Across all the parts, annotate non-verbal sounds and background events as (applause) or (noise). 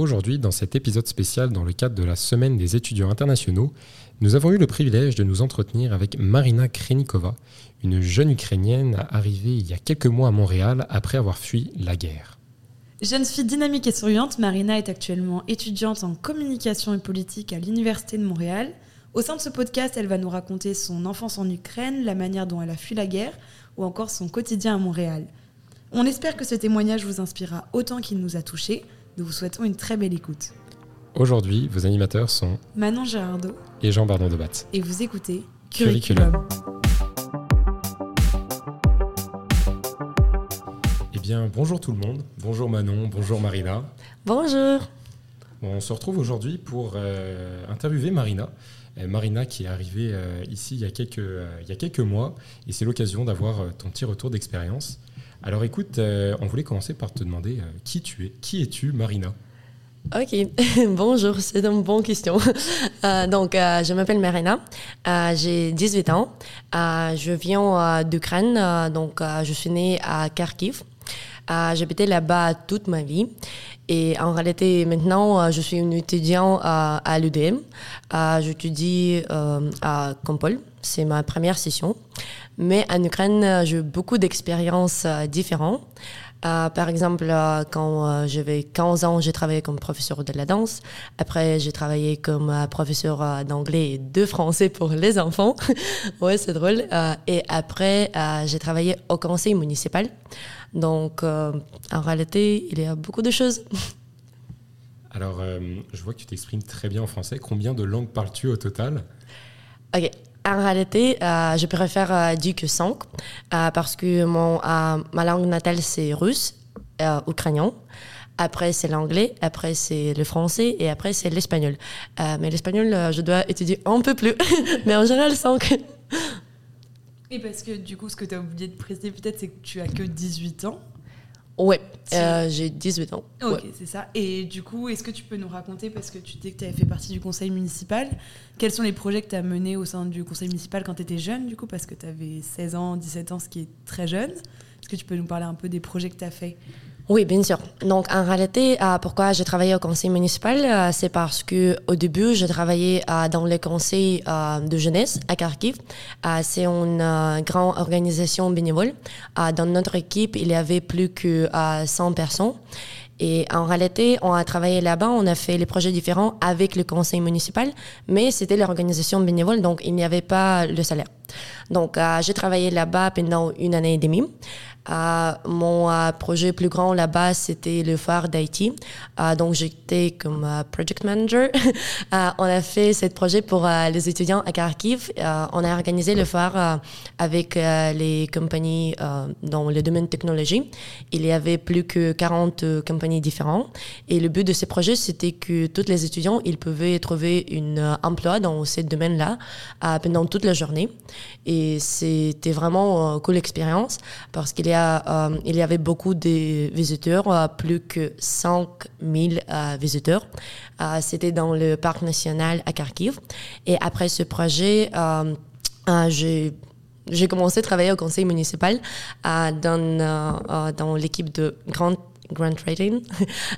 Aujourd'hui, dans cet épisode spécial dans le cadre de la Semaine des étudiants internationaux, nous avons eu le privilège de nous entretenir avec Marina Krenikova, une jeune Ukrainienne arrivée il y a quelques mois à Montréal après avoir fui la guerre. Jeune fille dynamique et souriante, Marina est actuellement étudiante en communication et politique à l'Université de Montréal. Au sein de ce podcast, elle va nous raconter son enfance en Ukraine, la manière dont elle a fui la guerre ou encore son quotidien à Montréal. On espère que ce témoignage vous inspirera autant qu'il nous a touchés. Nous vous souhaitons une très belle écoute. Aujourd'hui, vos animateurs sont Manon Gérardo et Jean Bardon de Batte. Et vous écoutez Curriculum. Eh bien, bonjour tout le monde. Bonjour Manon, bonjour Marina. Bonjour. on se retrouve aujourd'hui pour euh, interviewer Marina. Euh, Marina qui est arrivée euh, ici il y, a quelques, il y a quelques mois et c'est l'occasion d'avoir ton petit retour d'expérience. Alors écoute, on voulait commencer par te demander qui tu es? Qui es-tu, Marina? Ok, (laughs) bonjour, c'est une bonne question. (laughs) donc, je m'appelle Marina, j'ai 18 ans, je viens d'Ukraine, donc je suis née à Kharkiv. J'habitais là-bas toute ma vie. Et en réalité, maintenant, je suis une étudiante à l'UDM. J'étudie à Compol. C'est ma première session. Mais en Ukraine, j'ai eu beaucoup d'expériences différentes. Euh, par exemple, euh, quand euh, j'avais 15 ans, j'ai travaillé comme professeur de la danse. Après, j'ai travaillé comme professeur d'anglais et de français pour les enfants. (laughs) ouais, c'est drôle. et après, j'ai travaillé au conseil municipal. Donc, en réalité, il y a beaucoup de choses. (laughs) Alors, je vois que tu t'exprimes très bien en français. Combien de langues parles-tu au total? Ok. En réalité, euh, je préfère euh, dire que 5 euh, parce que mon, ma langue natale, c'est russe, ukrainien. Après, c'est l'anglais. Après, c'est le français. Et après, c'est l'espagnol. mais l'espagnol, je dois étudier un peu plus. (laughs) mais en général, 5. Et parce que du coup, ce que tu as oublié de préciser peut-être, c'est que tu as que 18 ans. Ouais, euh, j'ai 18 ans. Ok, c'est ça. Et du coup, est-ce que tu peux nous raconter, parce que tu dis que tu avais fait partie du conseil municipal, quels sont les projets que tu as menés au sein du conseil municipal quand tu étais jeune, du coup, parce que tu avais 16 ans, 17 ans, ce qui est très jeune Est-ce que tu peux nous parler un peu des projets que tu as faits oui, bien sûr. Donc, en réalité, euh, pourquoi j'ai travaillé au conseil municipal, euh, c'est parce que au début, j'ai travaillé euh, dans le conseil de jeunesse à Kharkiv. c'est une grande organisation bénévole. dans notre équipe, il y avait plus que 100 personnes. Et en réalité, on a travaillé là-bas, on a fait les projets différents avec le conseil municipal, mais c'était l'organisation bénévole, donc il n'y avait pas le salaire. Donc, j'ai travaillé là-bas pendant une année et demie. Euh, mon euh, projet plus grand là-bas, c'était le phare d'Haïti. Euh, donc, j'étais comme project manager. (laughs) on a fait ce projet pour les étudiants à Kharkiv. on a organisé le phare avec les compagnies dans le domaine technologie. Il y avait plus que 40 compagnies différentes. Et le but de ce projet, c'était que tous les étudiants, ils pouvaient trouver un emploi dans ce domaine-là pendant toute la journée. Et c'était vraiment une cool expérience parce qu'il euh, il y avait beaucoup de visiteurs, euh, plus que 5000 euh, visiteurs. C'était dans le parc national à Kharkiv. Et après ce projet, j'ai j'ai commencé à travailler au conseil municipal dans, dans l'équipe de Grande grant trading. (laughs)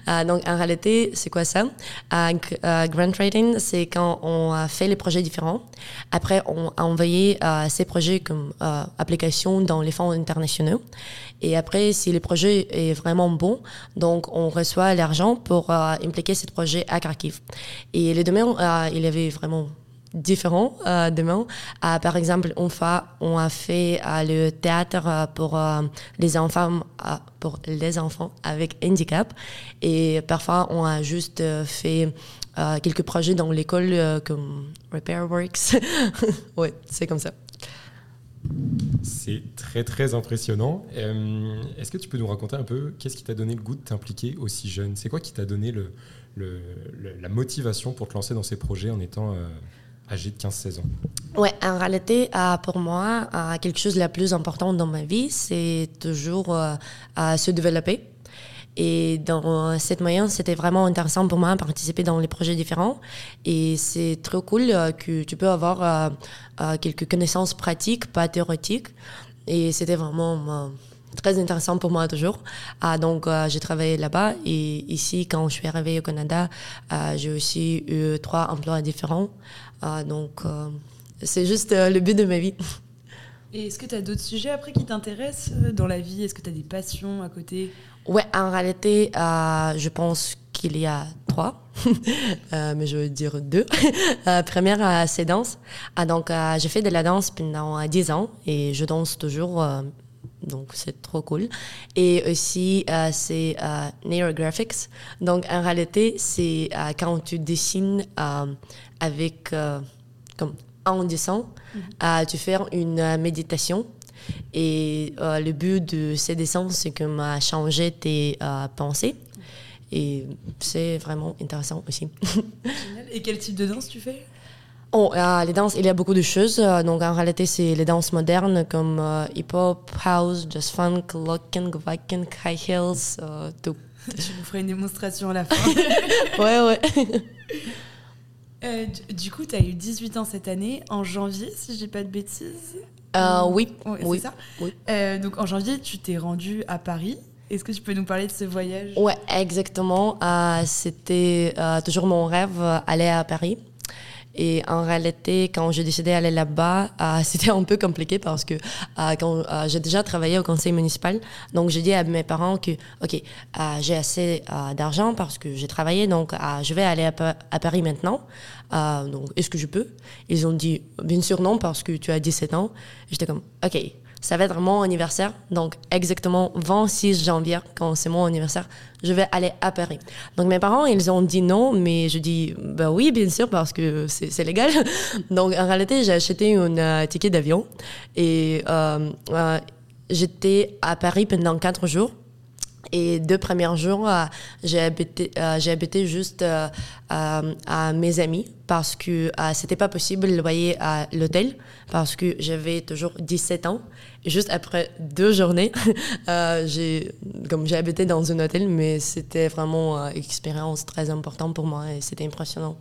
Euh, donc, en réalité, c'est quoi ça? Euh, euh, grant trading, c'est quand on fait les projets différents. Après, on a envoyé ces projets comme application dans les fonds internationaux. Et après, si le projet est vraiment bon, donc on reçoit l'argent pour impliquer ce projet à Kharkiv. Et les domaines, il y avait vraiment différents euh, demain. Euh, par exemple, une fois, on a fait euh, le théâtre euh, pour les enfants pour les enfants avec handicap et parfois on a juste fait quelques projets dans l'école comme Repair Works. (laughs) ouais, c'est comme ça. C'est très très impressionnant. Est-ce que tu peux nous raconter un peu qu'est-ce qui t'a donné le goût de t'impliquer aussi jeune? C'est quoi qui t'a donné le, la motivation pour te lancer dans ces projets en étant âgé de 15-16 ans Ouais, en réalité, euh, pour moi, euh, quelque chose de la plus important dans ma vie, c'est toujours euh, se développer. Et dans cette moyenne, c'était vraiment intéressant pour moi de participer dans les projets différents. Et c'est trop cool que tu peux avoir quelques connaissances pratiques, pas théoriques. Et c'était vraiment très intéressant pour moi toujours. Ah, donc, j'ai travaillé là-bas et ici, quand je suis arrivée au Canada, j'ai aussi eu trois emplois différents. Donc, c'est juste le but de ma vie. Et est-ce que tu as d'autres sujets après qui t'intéressent dans la vie? Est-ce que tu as des passions à côté? Ouais, en réalité, je pense qu'il y a trois, (laughs) euh, mais je veux dire deux. (laughs) euh, première, euh, c'est danse. Ah, donc, euh, j'ai fait de la danse pendant dix ans et je danse toujours. Donc, c'est trop cool. Et aussi, c'est neurographics. Donc, en réalité, c'est quand tu dessines avec, comme en dessin, mm-hmm. tu fais une méditation. Et le but de ces dessins, c'est que m'a changé tes pensées et c'est vraiment intéressant aussi. (laughs) Et quel type de danse tu fais? Oh, euh, les danses, il y a beaucoup de choses. Euh, donc, en réalité, c'est les danses modernes comme euh, hip-hop, house, jazz funk, locken, gvaken, high heels, tout. Je vous ferai une démonstration à la fin. (laughs) ouais, ouais. du, coup, tu as eu 18 ans cette année, en janvier, si je dis pas de bêtises. oui, oui. C'est ça oui. donc, en janvier, tu t'es rendu à Paris. Est-ce que tu peux nous parler de ce voyage? Ouais, exactement. C'était toujours mon rêve aller à Paris. Et en réalité, quand j'ai décidé d'aller là-bas, (laughs) c'était un peu compliqué parce que quand j'ai déjà travaillé au conseil municipal, donc j'ai dit à mes parents que, ok, j'ai assez d'argent parce que j'ai travaillé, donc je vais aller à, à Paris maintenant. donc, est-ce que je peux? Ils ont dit, bien sûr non parce que tu as 17 ans. J'étais comme, ok, ça va être mon anniversaire. Donc, exactement 26 janvier, quand c'est mon anniversaire, je vais aller à Paris. Donc, mes parents, ils ont dit non, mais je dis, bah oui, bien sûr, parce que c'est légal. (laughs) Donc, en réalité, j'ai acheté un euh, ticket d'avion et euh, euh, j'étais à Paris pendant quatre jours. Et deux premiers jours, euh, j'ai habité, j'ai habité juste à mes amis parce que c'était pas possible de loyer à l'hôtel parce que j'avais toujours 17 ans. Juste après deux journées, (laughs) j'ai, comme j'ai habité dans un hôtel, mais c'était vraiment une expérience très importante pour moi et c'était impressionnant.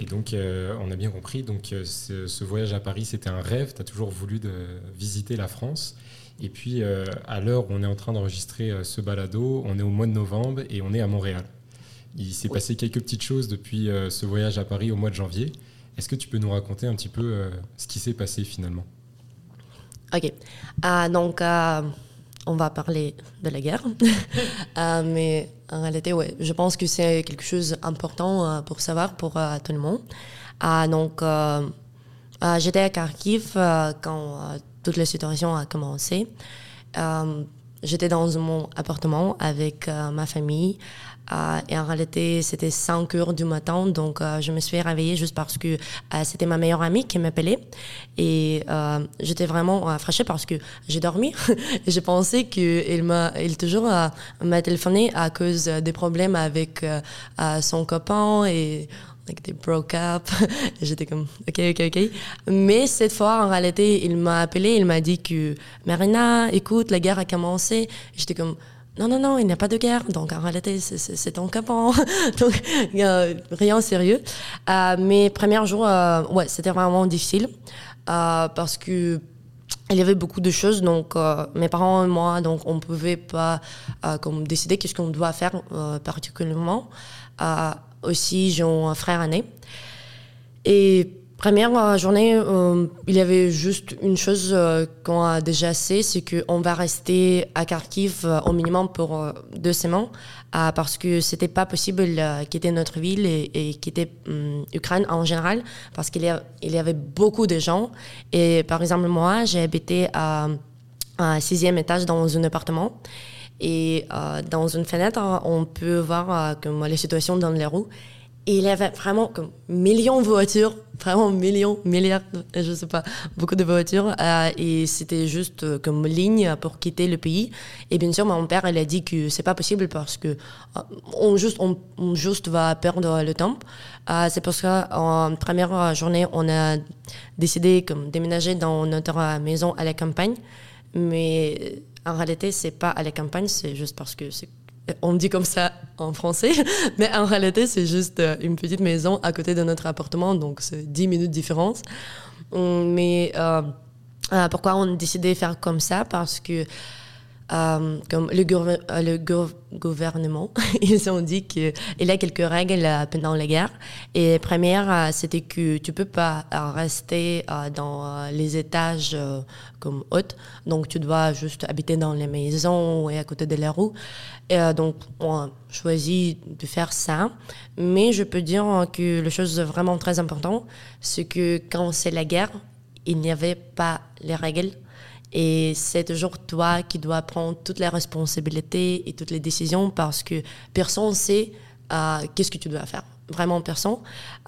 Et donc, on a bien compris, donc ce, ce voyage à Paris, c'était un rêve. Tu as toujours voulu de visiter la France. Et puis, euh, à l'heure où on est en train d'enregistrer euh, ce balado, on est au mois de novembre et on est à Montréal. Il s'est passé quelques petites choses depuis euh, ce voyage à Paris au mois de janvier. Est-ce que tu peux nous raconter un petit peu ce qui s'est passé finalement? Ok. donc, on va parler de la guerre. (laughs) mais en réalité, ouais, je pense que c'est quelque chose d'important pour savoir pour tout le monde. donc, j'étais à Kharkiv quand toute la situation a commencé. Euh, j'étais dans mon appartement avec euh, ma famille. Euh, et en réalité, c'était 5 heures du matin, donc je me suis réveillée juste parce que c'était ma meilleure amie qui m'appelait. Et j'étais vraiment fraîchée parce que j'ai dormi. (laughs) j'ai pensé qu'il m'a, il toujours m'a téléphoné à cause des problèmes avec son copain et like they broke up. (laughs) J'étais comme, ok, ok, ok. Mais cette fois, en réalité, il m'a appelé, il m'a dit que, Marina, écoute, la guerre a commencé. J'étais comme, non, non, non, il n'y a pas de guerre. Donc, en réalité, c'est ton copain. (laughs) Donc, rien de sérieux. Euh, mes premiers jours, euh, ouais, c'était vraiment difficile. Euh, parce que, il y avait beaucoup de choses, donc euh, mes parents et moi, donc on pouvait pas euh, comme décider qu'est-ce qu'on doit faire particulièrement aussi, j'ai un frère aîné. Et première journée, euh, il y avait juste une chose euh, qu'on a déjà assez, c'est qu'on va rester à Kharkiv euh, au minimum pour deux semaines, parce que c'était pas possible quitter notre ville et, quitter l'Ukraine en général, parce qu'il y, avait beaucoup de gens. Et par exemple, moi, j'ai habité à un sixième étage dans un appartement. Et euh, dans une fenêtre, on peut voir euh, comme les situations dans les roues. Il y avait vraiment comme millions de voitures, vraiment millions, milliards, je sais pas, beaucoup de voitures. Euh, et c'était juste comme ligne pour quitter le pays. Et bien sûr, mon père, il a dit que c'est pas possible parce que on juste, on, juste va perdre le temps. c'est parce qu'en première journée, on a décidé comme déménager dans notre maison à la campagne. Mais en réalité, c'est pas à la campagne, c'est juste parce que c'est on dit comme ça en français, (laughs) mais en réalité, c'est juste euh, une petite maison à côté de notre appartement, donc c'est 10 minutes de différence. Hum, mais euh, pourquoi on a décidé de faire comme ça? Parce que euh, comme le, euh, gouvernement, (laughs) ils ont dit qu'il y a quelques règles euh, pendant la guerre. Et première, c'était que tu peux pas rester dans les étages comme hôte, donc tu dois juste habiter dans les maisons et à côté de la rue. Et donc, on a choisi de faire ça. Mais je peux dire que la chose vraiment très importante, c'est que quand c'est la guerre, il n'y avait pas les règles et c'est toujours toi qui dois prendre toutes les responsabilités et toutes les décisions parce que personne ne sait euh, qu'est-ce que tu dois faire. Vraiment personne.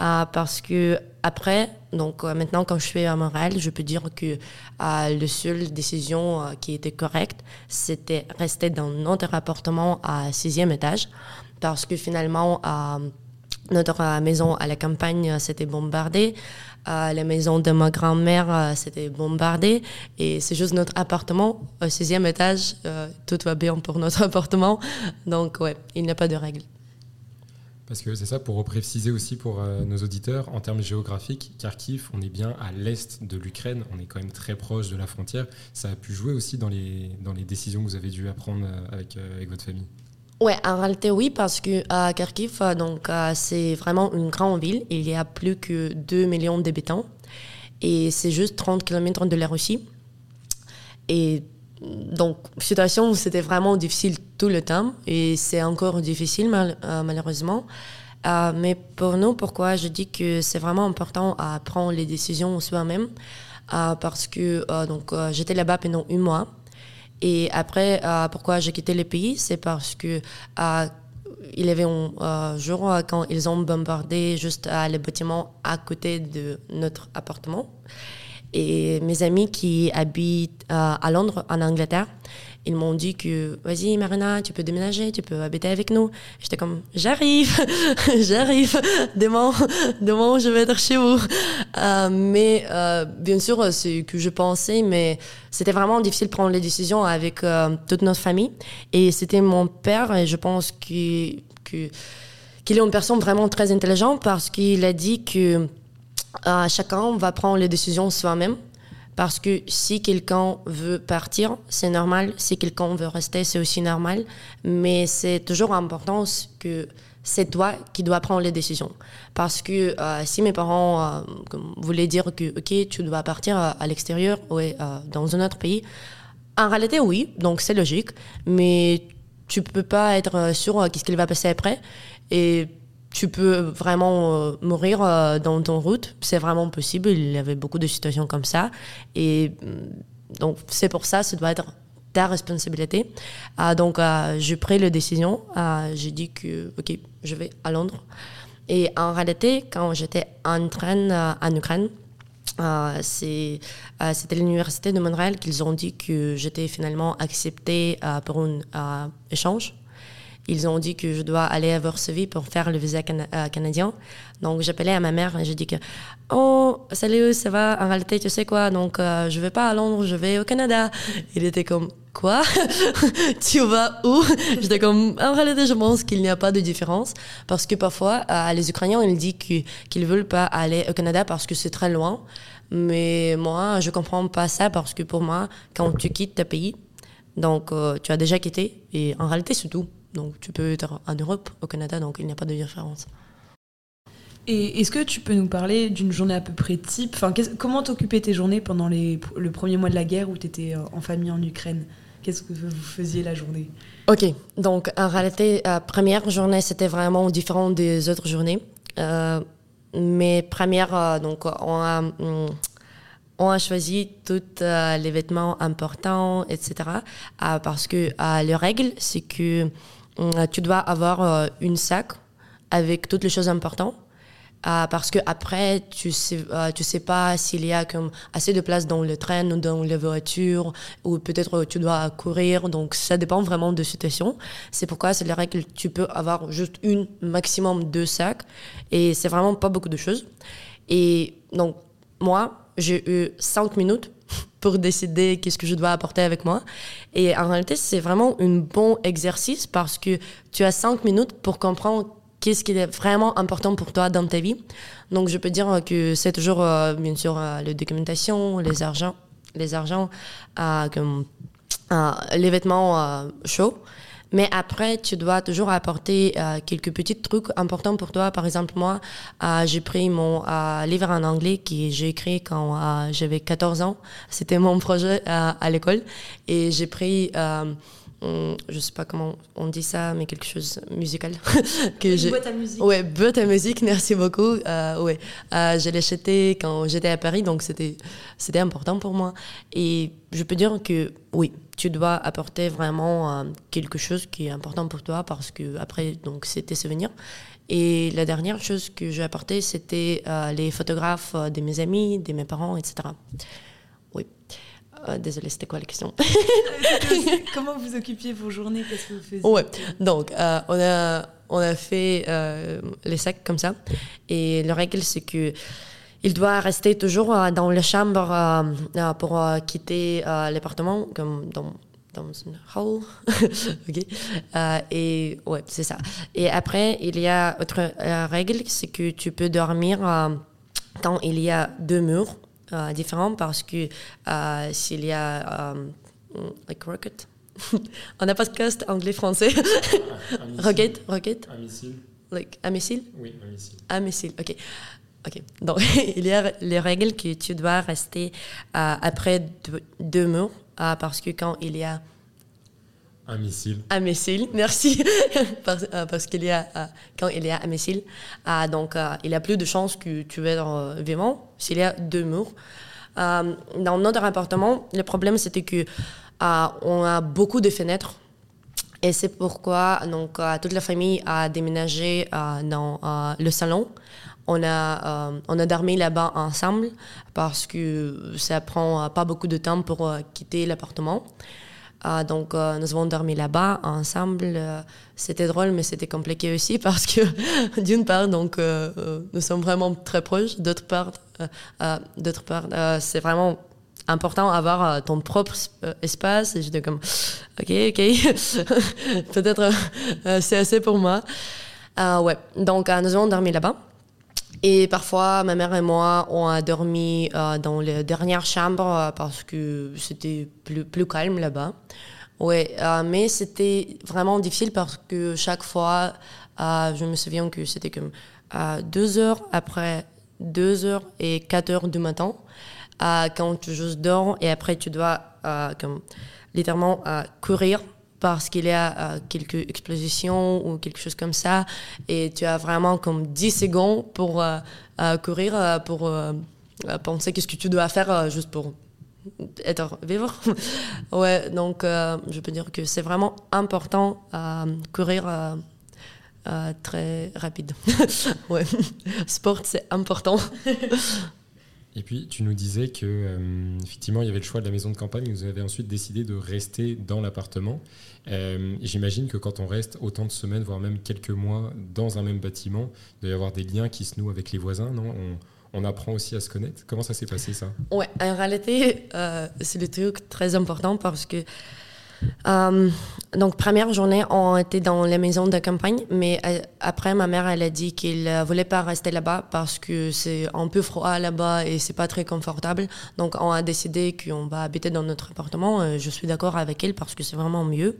Euh, parce que après, donc euh, maintenant quand je suis à Montréal, je peux dire que la seule décision qui était correcte, c'était rester dans notre appartement à sixième étage. Parce que finalement, notre maison à la campagne s'était bombardée la maison de ma grand-mère, euh, bombardé. Et c'est juste notre appartement, au sixième étage. Euh, tout va bien pour notre (laughs) appartement. Donc, ouais, il n'y a pas de règles. Parce que c'est ça, pour repréciser aussi pour euh, nos auditeurs, en termes géographiques, Kharkiv, on est bien à l'est de l'Ukraine, on est quand même très proche de la frontière. Ça a pu jouer aussi dans les, dans les décisions que vous avez dû apprendre avec, avec votre famille Ouais, en réalité, oui, parce que à Kharkiv, euh, donc, euh, c'est vraiment une grande ville. Il y a plus que 2 millions d'habitants. Et c'est juste 30 km de la Russie. Et donc, situation c'était vraiment difficile tout le temps. Et c'est encore difficile, euh, malheureusement. mais pour nous, pourquoi je dis que c'est vraiment important à prendre les décisions soi-même? Parce que donc j'étais là-bas pendant un mois. Et après, euh, pourquoi j'ai quitté le pays, c'est parce que euh, il y avait un euh, jour quand ils ont bombardé juste le bâtiment à côté de notre appartement. Et mes amis qui habitent à Londres, en Angleterre, ils m'ont dit que vas-y Marina, tu peux déménager, tu peux habiter avec nous. J'étais comme j'arrive, (laughs) j'arrive, demain, (laughs) demain je vais être chez vous. Euh, mais euh, bien sûr, c'est que je pensais, mais c'était vraiment difficile de prendre les décisions avec euh, toute notre famille. Et c'était mon père, et je pense que qu'il est une personne vraiment très intelligente parce qu'il a dit que chacun va prendre les décisions soi-même. Parce que si quelqu'un veut partir, c'est normal. Si quelqu'un veut rester, c'est aussi normal. Mais c'est toujours important que c'est toi qui dois prendre les décisions. Parce que euh, si mes parents euh, voulaient dire que, OK, tu dois partir euh, à, l'extérieur ou dans un autre pays, en réalité, oui, donc c'est logique. Mais tu peux pas être sûr qu'est-ce qu'il va passer après. Et tu peux vraiment euh, mourir euh, dans ton route. C'est vraiment possible. Il y avait beaucoup de situations comme ça. Et mm, donc, c'est pour ça, ça doit être ta responsabilité. Ah, donc, euh, j'ai pris la décision. Ah, j'ai dit que, OK, je vais à Londres. Et en réalité, quand j'étais en train en Ukraine, c'était l'université de Montréal qu'ils ont dit que j'étais finalement acceptée pour un échange ils ont dit que je dois aller à Varsovie pour faire le visa euh, canadien. Donc j'appelais à ma mère et j'ai dit que oh salut ça va? En réalité tu sais quoi? Donc euh, je vais pas à Londres je vais au Canada. Il était comme quoi? (laughs) Tu vas où? J'étais comme en réalité je pense qu'il n'y a pas de différence parce que parfois euh, les Ukrainiens ils disent qu'ils veulent pas aller au Canada parce que c'est très loin. Mais moi je comprends pas ça parce que pour moi quand tu quittes ta pays donc tu as déjà quitté et en réalité c'est tout. Donc tu peux être en Europe, au Canada, donc il n'y a pas de différence. Et est-ce que tu peux nous parler d'une journée à peu près type enfin, Comment t'occupais tes journées pendant les, le premier mois de la guerre où tu étais euh, en famille en Ukraine? Qu'est-ce que vous faisiez la journée? Ok, donc en réalité, la première journée, c'était vraiment différent des autres journées. Euh, mais première, euh, donc on a, mm, on a choisi tous les vêtements importants, etc. parce que les règles, c'est que tu dois avoir euh, une sac avec toutes les choses importantes. Euh, parce que après tu sais tu sais pas s'il y a comme assez de place dans le train ou dans les voitures ou peut-être tu dois courir. Donc ça dépend vraiment de situation. C'est pourquoi c'est la règle tu peux avoir juste une maximum deux sacs. Et c'est vraiment pas beaucoup de choses. Et donc moi j'ai eu cinq minutes pour décider qu'est-ce que je dois apporter avec moi. Et en réalité, c'est vraiment un bon exercice parce que tu as cinq minutes pour comprendre qu'est-ce qui est vraiment important pour toi dans ta vie. Donc, je peux dire que c'est toujours, euh, bien sûr, euh, la documentation, les argent, les argents, comme les vêtements chauds. Mais après, tu dois toujours apporter quelques petits trucs importants pour toi. Par exemple, moi, j'ai pris mon livre en anglais que j'ai écrit quand j'avais 14 ans. C'était mon projet à l'école. Et j'ai pris je sais pas comment on dit ça, mais quelque chose musical. (laughs) que j'ai... boîte à musique. Ouais, boîte à musique, merci beaucoup. Euh, ouais, euh, je l'ai acheté quand j'étais à Paris, donc c'était, c'était important pour moi. Et je peux dire que oui, tu dois apporter vraiment euh, quelque chose qui est important pour toi parce que après, donc, c'est tes souvenirs. Et la dernière chose que j'ai apporté, c'était euh, les photographes de mes amis, de mes parents, etc. Euh, désolée, c'était quoi la question? (laughs) Comment vous occupiez vos journées? Qu'est-ce que vous faisiez? Ouais, donc euh, on, a, on a fait euh, les sacs comme ça. Et la règle, c'est que il doit rester toujours dans la chambre pour quitter l'appartement, comme dans, dans une hall. (laughs) et ouais, c'est ça. Et après, il y a autre règle, c'est que tu peux dormir quand il y a deux murs euh, différent parce que euh, s'il y a like rocket (laughs) on a pas de podcast anglais-français. (laughs) rocket, rocket. Un missile. Like, un missile? Oui, un missile. Un missile, ok. Ok. Donc, (laughs) il y a les règles que tu dois rester euh, après deux, murs parce que quand il y a un missile. Un missile, (laughs) merci. Euh, parce, qu'il y a, euh, quand il y a un missile, euh, donc il y a plus de chances que tu es vivant s'il y a deux murs. dans notre appartement, le problème c'était que on a beaucoup de fenêtres. Et c'est pourquoi donc, toute la famille a déménagé dans le salon. On a, on a dormi là-bas ensemble parce que ça prend pas beaucoup de temps pour quitter l'appartement. Ah, donc, euh, nous avons dormi là-bas ensemble. Euh, c'était drôle, mais c'était compliqué aussi (laughs) parce que, d'une part, donc, euh, nous sommes vraiment très proches. D'autre part, d'autre part c'est vraiment important d'avoir ton propre espace. Et j'étais comme, OK, OK, (laughs) peut-être c'est assez pour moi. ouais, donc, nous avons dormi là-bas. Et parfois, ma mère et moi, on a dormi euh, dans les dernières chambres euh, parce que c'était plus, plus calme là-bas. Ouais, euh, mais c'était vraiment difficile parce que chaque fois, je me souviens que c'était comme deux heures après deux heures et quatre heures du matin, quand tu juste dors et après tu dois comme littéralement courir parce qu'il y a euh, quelques explosions ou quelque chose comme ça et tu as vraiment comme 10 secondes pour euh, euh, courir, pour penser qu'est-ce que tu dois faire juste pour être vivre. (laughs) ouais, donc je peux dire que c'est vraiment important à courir très rapide. (laughs) ouais, sport c'est important. (laughs) Et puis, tu nous disais que euh, effectivement, il y avait le choix de la maison de campagne. Vous avez ensuite décidé de rester dans l'appartement. Euh, J'imagine que quand on reste autant de semaines, voire même quelques mois dans un même bâtiment, il doit y avoir des liens qui se nouent avec les voisins, non? On, apprend aussi à se connaître. Comment ça s'est passé ça? Ouais, en réalité, euh, c'est le truc très important parce que euh, donc, première journée, on était dans la maison de campagne, mais euh, après, ma mère, elle a dit qu'elle ne voulait pas rester là-bas parce que c'est un peu froid là-bas et c'est pas très confortable. Donc, on a décidé qu'on va habiter dans notre appartement. Euh, je suis d'accord avec elle parce que c'est vraiment mieux.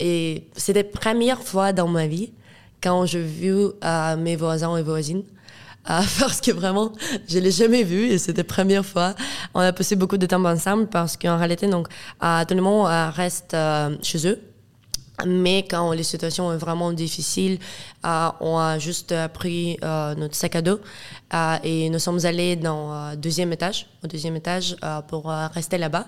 et c'était la première fois dans ma vie quand j'ai vu mes voisins et voisines ah, (laughs) parce que vraiment, je l'ai jamais vu et c'était la première fois. On a passé beaucoup de temps ensemble parce qu'en réalité, donc, euh, tout le monde euh, reste euh, chez eux. Mais quand les situations sont vraiment difficiles, on a juste pris notre sac à dos et nous sommes allés dans deuxième étage, au deuxième étage pour rester là-bas.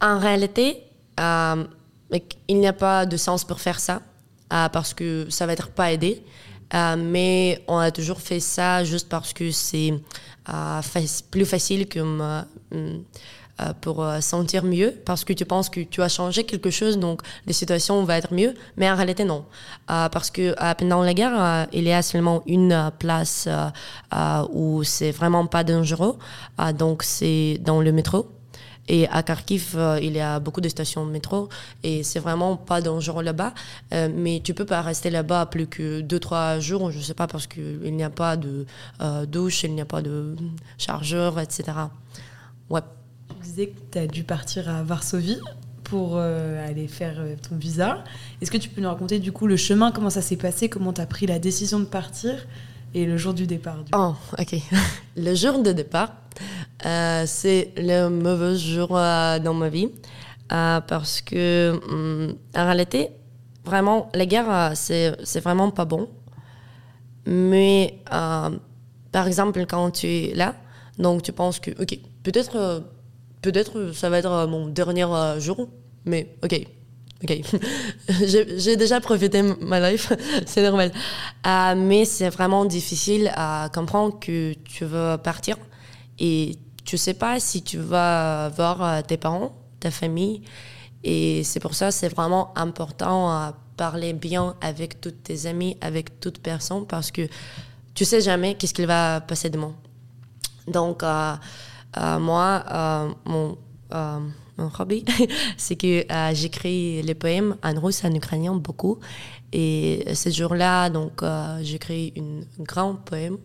En réalité, il n'y a pas de sens pour faire ça parce que ça va être pas aidé. Euh, mais on a toujours fait ça juste parce que c'est euh, plus facile que euh, pour sentir mieux, parce que tu penses que tu as changé quelque chose, donc les situations vont être mieux. Mais en réalité, non. parce que pendant la guerre, il y a seulement une place où c'est vraiment pas dangereux. donc c'est dans le métro. Et à Kharkiv, euh, il y a beaucoup de stations de métro et c'est vraiment pas dangereux là-bas. Euh, mais tu peux pas rester là-bas plus que 2-3 jours, je sais pas, parce qu'il n'y a pas de euh, douche, il n'y a pas de chargeur, etc. Ouais. disais que tu as dû partir à Varsovie pour aller faire ton visa. Est-ce que tu peux nous raconter du coup le chemin, comment ça s'est passé, comment tu as pris la décision de partir et le jour du départ Oh, ok. (laughs) le jour de départ, c'est le mauvais jour dans ma vie parce que hum, en réalité, vraiment, la guerre, c'est vraiment pas bon. Mais par exemple, quand tu es là, donc tu penses que, ok, peut-être euh, peut-être ça va être euh, mon dernier euh, jour, mais ok, ok. (laughs) J'ai déjà profité ma life, (laughs) c'est normal. mais c'est vraiment difficile à comprendre que tu veux partir et tu sais pas si tu vas voir tes parents, ta famille. Et c'est pour ça c'est vraiment important à parler bien avec toutes tes amis, avec toute personne, parce que tu sais jamais qu'est-ce qu'il va passer demain. Donc, euh, euh, moi, euh, mon, mon, hobby, (laughs) c'est que j'écris les poèmes en russe, en ukrainien, beaucoup. Et ce jour-là, donc, j'écris un grand poème.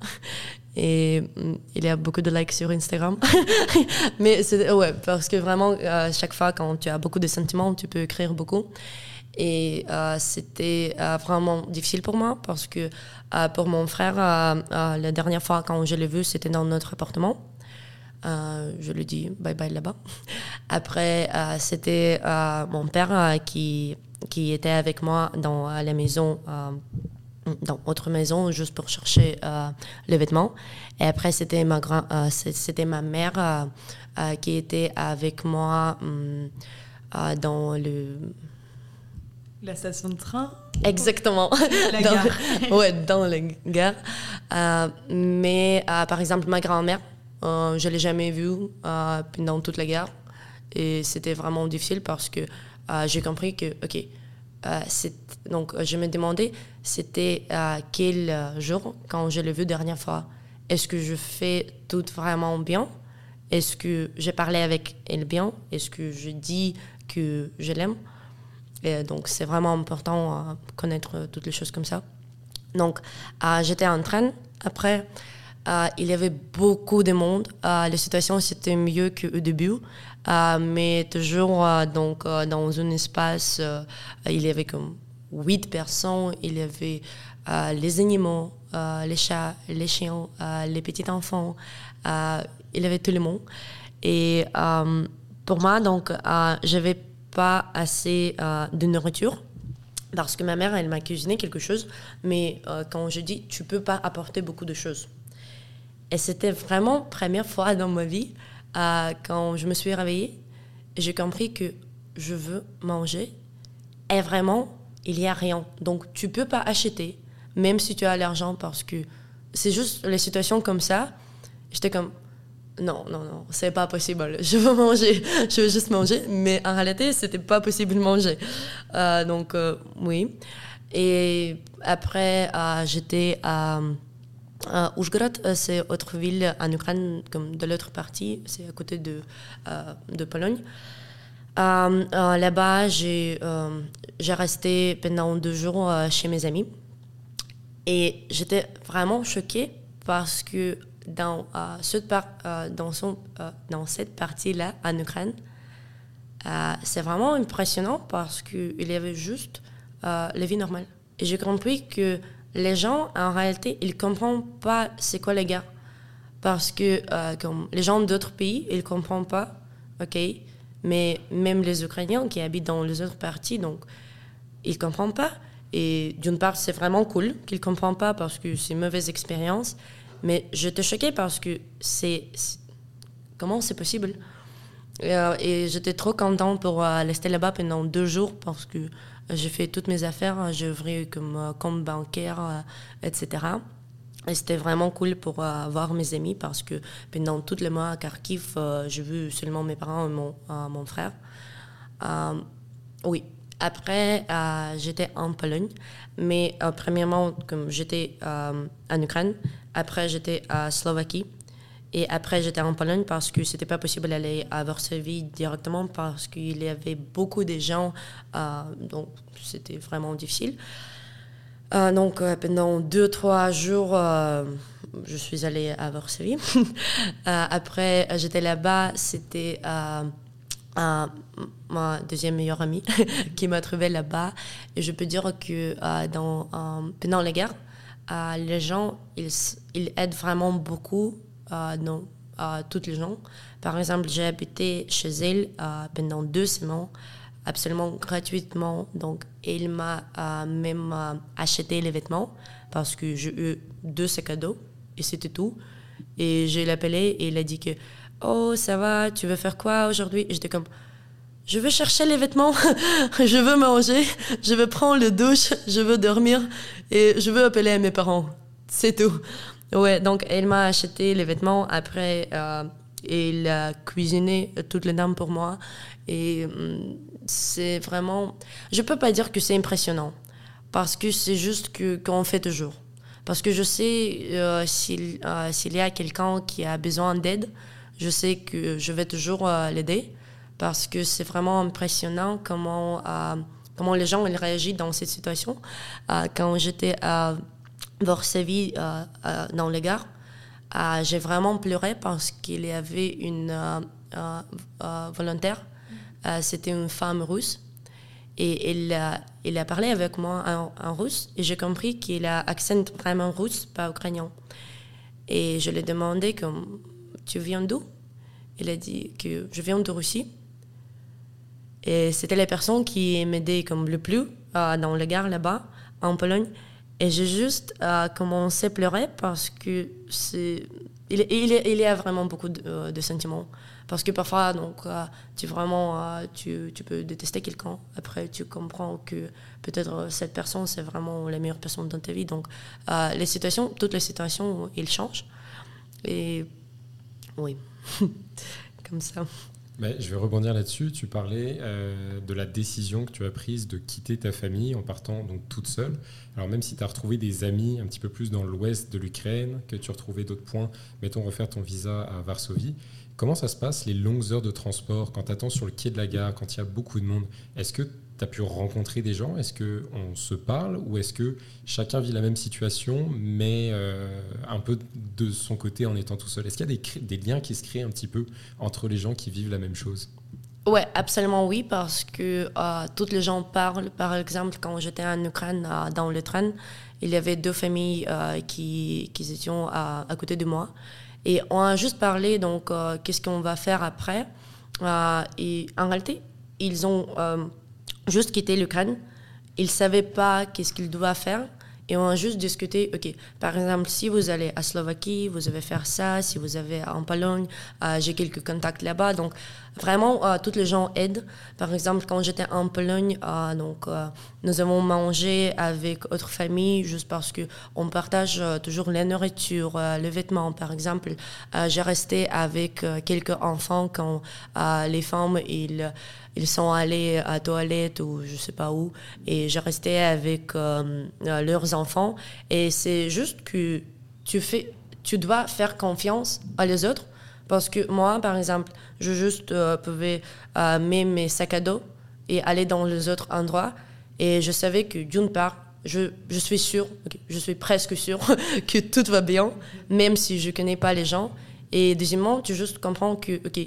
Et mm, il y a beaucoup de likes sur Instagram. (laughs) Mais c'est, ouais, parce que vraiment, chaque fois, quand tu as beaucoup de sentiments, tu peux écrire beaucoup. Et euh, c'était euh, vraiment difficile pour moi parce que euh, pour mon frère, la dernière fois quand je l'ai vu, c'était dans notre appartement. je lui dis bye bye là-bas. (laughs) Après, c'était mon père qui, qui était avec moi dans la maison dans autre maison juste pour chercher les vêtements. Et après, c'était ma, grand, c'était ma mère qui était avec moi hum, dans le la station de train Exactement. (laughs) La gare. ouais, dans la gare. Euh, mais euh, par exemple, ma grand-mère, euh, je ne l'ai jamais vue pendant toute la gare. Et c'était vraiment difficile parce que j'ai compris que, OK, donc je me demandais, c'était quel jour quand je l'ai vue dernière fois? Est-ce que je fais tout vraiment bien? Est-ce que j'ai parlé avec elle bien? Est-ce que je dis que je l'aime? Donc, c'est vraiment important de connaître toutes les choses comme ça. Donc, euh, j'étais en train. Après, euh, il y avait beaucoup de monde. Euh, la situation, c'était mieux qu'au début. mais toujours, donc, dans un espace, il y avait comme huit personnes. Il y avait les animaux, les chats, les chiens, les petits enfants. il y avait tout le monde. Et pour moi, donc, j'avais pas assez euh, de nourriture parce que ma mère, elle m'a cuisiné quelque chose, mais euh, quand je dis, tu peux pas apporter beaucoup de choses. Et c'était vraiment première fois dans ma vie, euh, quand je me suis réveillée, j'ai compris que je veux manger et vraiment, il n'y a rien. Donc, tu peux pas acheter, même si tu as l'argent, parce que c'est juste les situations comme ça. J'étais comme, non, non, non, c'est pas possible. (laughs) Je veux manger, (laughs) je veux juste manger. Mais en réalité, c'était pas possible de manger. Euh, donc, euh, oui. Et après, j'étais à, à c'est autre ville en Ukraine, comme de l'autre partie, c'est à côté de, de Pologne. Là-bas, j'ai resté pendant deux jours chez mes amis. Et j'étais vraiment choquée parce que dans, euh, cette, euh, dans, son, euh, dans cette partie-là, en Ukraine, c'est vraiment impressionnant parce qu'il y avait juste la vie normale. Et j'ai compris que les gens, en réalité, ils ne comprennent pas c'est quoi les guerres. Parce que comme les gens d'autres pays, ils ne comprennent pas, OK, mais même les Ukrainiens qui habitent dans les autres parties, donc, ils ne comprennent pas. Et d'une part, c'est vraiment cool qu'ils ne comprennent pas parce que c'est une mauvaise expérience. Mais j'étais choquée parce que c'est. Comment c'est possible? Euh, et j'étais trop contente pour euh, rester là-bas pendant deux jours parce que j'ai fait toutes mes affaires, j'ai ouvert comme euh, compte bancaire, etc. Et c'était vraiment cool pour voir mes amis parce que pendant tout le mois à Kharkiv, j'ai vu seulement mes parents et mon, mon frère. oui. Après, j'étais en Pologne, mais premièrement, comme j'étais en Ukraine, après, j'étais à Slovaquie. Et après, j'étais en Pologne parce que c'était pas possible d'aller à Varsovie directement parce qu'il y avait beaucoup de gens. Euh, donc, c'était vraiment difficile. Euh, donc, euh, pendant deux, trois jours, je suis allée à Varsovie. (laughs) après, j'étais là-bas, c'était ma deuxième meilleure amie (laughs) qui m'a trouvée là-bas. Et je peux dire que pendant la guerre, les gens, ils, ils, aident vraiment beaucoup non, toutes les gens. Par exemple, j'ai habité chez elle pendant deux semaines absolument gratuitement. Donc, il m'a euh, même euh, acheté les vêtements parce que j'ai eu deux sacs à dos et c'était tout. Et je l'ai appelé et il a dit que Oh, ça va, tu veux faire quoi aujourd'hui? J'étais comme Je veux chercher les vêtements, (laughs) je veux manger, je veux prendre le douche, je veux dormir et je veux appeler mes parents. C'est tout. Ouais, donc il m'a acheté les vêtements. Après, euh, il a cuisiné toutes les dames pour moi. Et hum, c'est vraiment. Je peux pas dire que c'est impressionnant, parce que c'est juste que qu'on fait toujours. Parce que je sais euh, euh, s'il y a quelqu'un qui a besoin d'aide, je sais que je vais toujours euh, l'aider, parce que c'est vraiment impressionnant comment comment les gens ils réagissent dans cette situation. quand j'étais à Varsovie dans les gares, j'ai vraiment pleuré parce qu'il y avait une volontaire euh, c'était une femme russe. Et elle, a, a parlé avec moi en, russe et j'ai compris qu'il a accent vraiment russe, pas ukrainien. Et je lui ai demandé tu viens d'où? Il a dit que je viens de Russie. Et c'était la personne qui m'aidait le plus euh, dans le gare là-bas, en Pologne. Et j'ai juste euh, commencé à pleurer parce que c'est... Il, il, il, y a vraiment beaucoup de, de sentiments. Parce que parfois, donc, euh, tu, vraiment, euh, tu, tu, peux détester quelqu'un. Après, tu comprends que peut-être euh, cette personne, c'est vraiment la meilleure personne dans ta vie. Donc, les situations, toutes les situations, ils changent. Et oui, (laughs) comme ça. Je vais rebondir là-dessus. Tu parlais de la décision que tu as prise de quitter ta famille en partant donc toute seule. Alors même si tu as retrouvé des amis un petit peu plus dans l'ouest de l'Ukraine, que tu as retrouvé d'autres points, mettons refaire ton visa à Varsovie, Comment ça se passe les longues heures de transport quand tu attends sur le quai de la gare, quand il y a beaucoup de monde? Est-ce que tu as pu rencontrer des gens Est-ce qu'on se parle Ou est-ce que chacun vit la même situation, mais euh, un peu de son côté en étant tout seul? Est-ce qu'il y a des, liens qui se créent un petit peu entre les gens qui vivent la même chose? Ouais, absolument oui, parce que euh, toutes les gens parlent. Par exemple, quand j'étais en Ukraine, euh, dans le train, il y avait deux familles qui, qui étaient à, à côté de moi. Et on a juste parlé, donc, qu'est-ce qu'on va faire après. Et en réalité, ils ont juste quitté l'Ukraine. Ils ne savaient pas qu'est-ce qu'ils doivent faire. Et on a juste discuté, OK, par exemple, si vous allez à Slovaquie, vous allez faire ça, si vous avez en Pologne, j'ai quelques contacts là-bas. Donc, vraiment, euh, toutes les gens aident. Par exemple, quand j'étais en Pologne, euh, donc, euh, nous avons mangé avec autre famille juste parce que on partage toujours la nourriture, les vêtements. Par exemple, j'ai resté avec quelques enfants quand les femmes, ils, ils sont allés à la toilette ou je sais pas où, et j'ai resté avec leurs enfants. Et c'est juste que tu fais, tu dois faire confiance à les autres parce que moi, par exemple, je juste euh, pouvais euh, mettre mes sacs à dos et aller dans les autres endroits. Et je savais que d'une part, je, je suis sûre, je suis presque sûre (laughs) que tout va bien, même si je ne connais pas les gens. Et deuxièmement, tu juste comprends que, OK,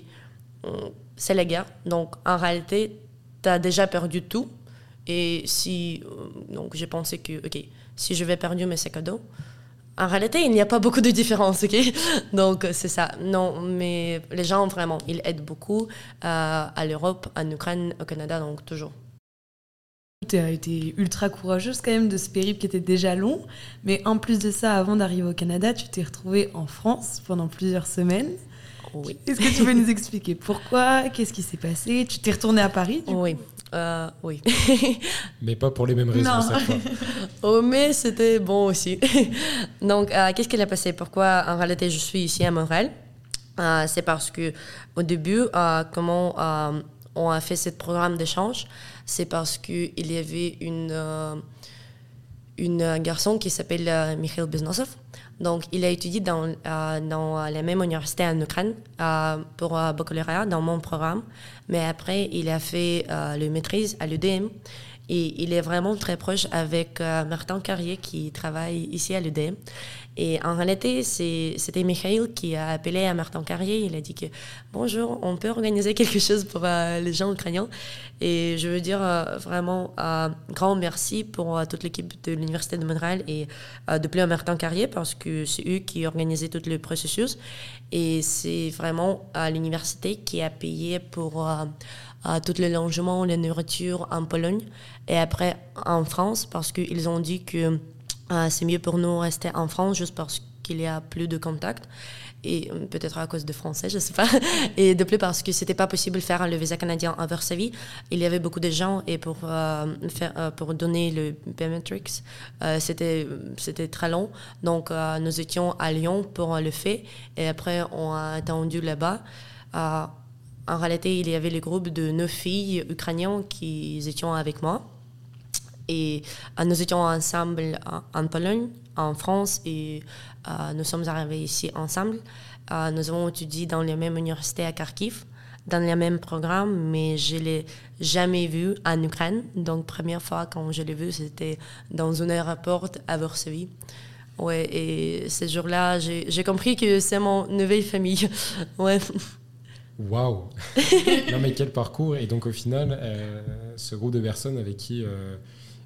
c'est la guerre. Donc, en réalité, tu as déjà perdu tout. Et si, euh, donc, j'ai pensé que, OK, si je vais perdre mes sacs à dos, en réalité, il n'y a pas beaucoup de différence, ok? (laughs) Donc, c'est ça. Non, mais les gens, vraiment, ils aident beaucoup euh, à l'Europe, en Ukraine, au Canada, donc toujours. Tu as été ultra courageuse quand même de ce périple qui était déjà long. Mais en plus de ça, avant d'arriver au Canada, tu t'es retrouvée en France pendant plusieurs semaines. Oui. Est-ce que tu peux nous expliquer pourquoi? Qu'est-ce qui s'est passé? Tu t'es retournée à Paris Oui. Euh, oui. (laughs) mais pas pour les mêmes raisons cette fois. (laughs) oh, mais c'était bon aussi. (laughs) Donc, euh, qu'est-ce qui a passé? Pourquoi en réalité je suis ici à Montréal euh, C'est parce que au début, comment on a fait ce programme d'échange, c'est parce qu'il y avait une, une garçon qui s'appelle Mikhail Biznosov donc, il a étudié dans, euh, dans la même université en Ukraine euh, pour euh, baccalauréat dans mon programme. Mais après, il a fait le maîtrise à l'UDM. Et il est vraiment très proche avec Martin Carrier qui travaille ici à l'UDM. Et en réalité, c'était Michael qui a appelé à Martin Carrier. Il a dit que bonjour, on peut organiser quelque chose pour euh, les gens ukrainiens. Et je veux dire euh, vraiment un grand merci pour euh, toute l'équipe de l'Université de Montréal et de plus à Martin Carrier parce que c'est eux qui organisaient tout le processus. Et c'est vraiment l'université qui a payé pour tout le logement, la nourriture en Pologne et après en France parce qu'ils ont dit que ah, c'est mieux pour nous rester en France juste parce qu'il y a plus de contacts et euh, peut-être à cause de français, je sais pas. (laughs) Et de plus parce que c'était pas possible de faire le visa canadien à Varsovie. Il y avait beaucoup de gens et pour euh, faire, euh, pour donner le biometrics, c'était c'était très long. Donc nous étions à Lyon pour le faire et après on a attendu là-bas. En réalité, il y avait le groupe de neuf filles ukrainiennes qui étaient avec moi. Et euh, nous étions ensemble en Pologne, en France, et euh, nous sommes arrivés ici ensemble. Euh, nous avons étudié dans la même université à Kharkiv, dans le même programme, mais je ne l'ai jamais vu en Ukraine. Donc, première fois quand je l'ai vu, c'était dans un aéroport à Varsovie. Ouais, et ce jour-là, j'ai compris que c'est mon nouvelle famille. (laughs) ouais. Waouh (laughs) Non mais quel parcours Et donc au final, ce groupe de personnes avec qui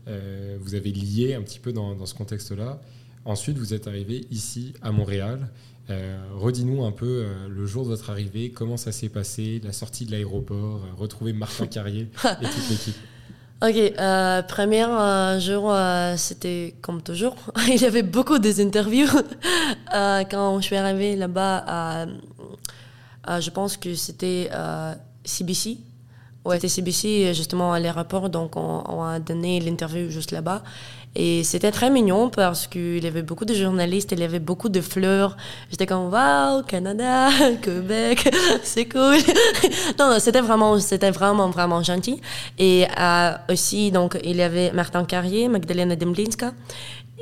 euh, vous avez lié un petit peu dans, ce contexte-là. Ensuite, vous êtes arrivé ici à Montréal. Euh, redis-nous un peu euh, le jour de votre arrivée, comment ça s'est passé, la sortie de l'aéroport, retrouver Martin Carrier (laughs) et toute l'équipe. Ok, premier jour, c'était comme toujours. (laughs) Il y avait beaucoup des interviews. quand je suis arrivée là-bas, je pense que c'était CBC, Ouais, c'était CBC justement à l'aéroport, donc on, a donné l'interview juste là-bas. Et c'était très mignon parce qu'il y avait beaucoup de journalistes, il y avait beaucoup de fleurs. J'étais comme waouh, Canada, (laughs) Québec, (laughs) c'est cool. (laughs) non, c'était vraiment, c'était vraiment, vraiment gentil. Et euh, aussi, donc, il y avait Martin Carrier, Magdalena Demlinska,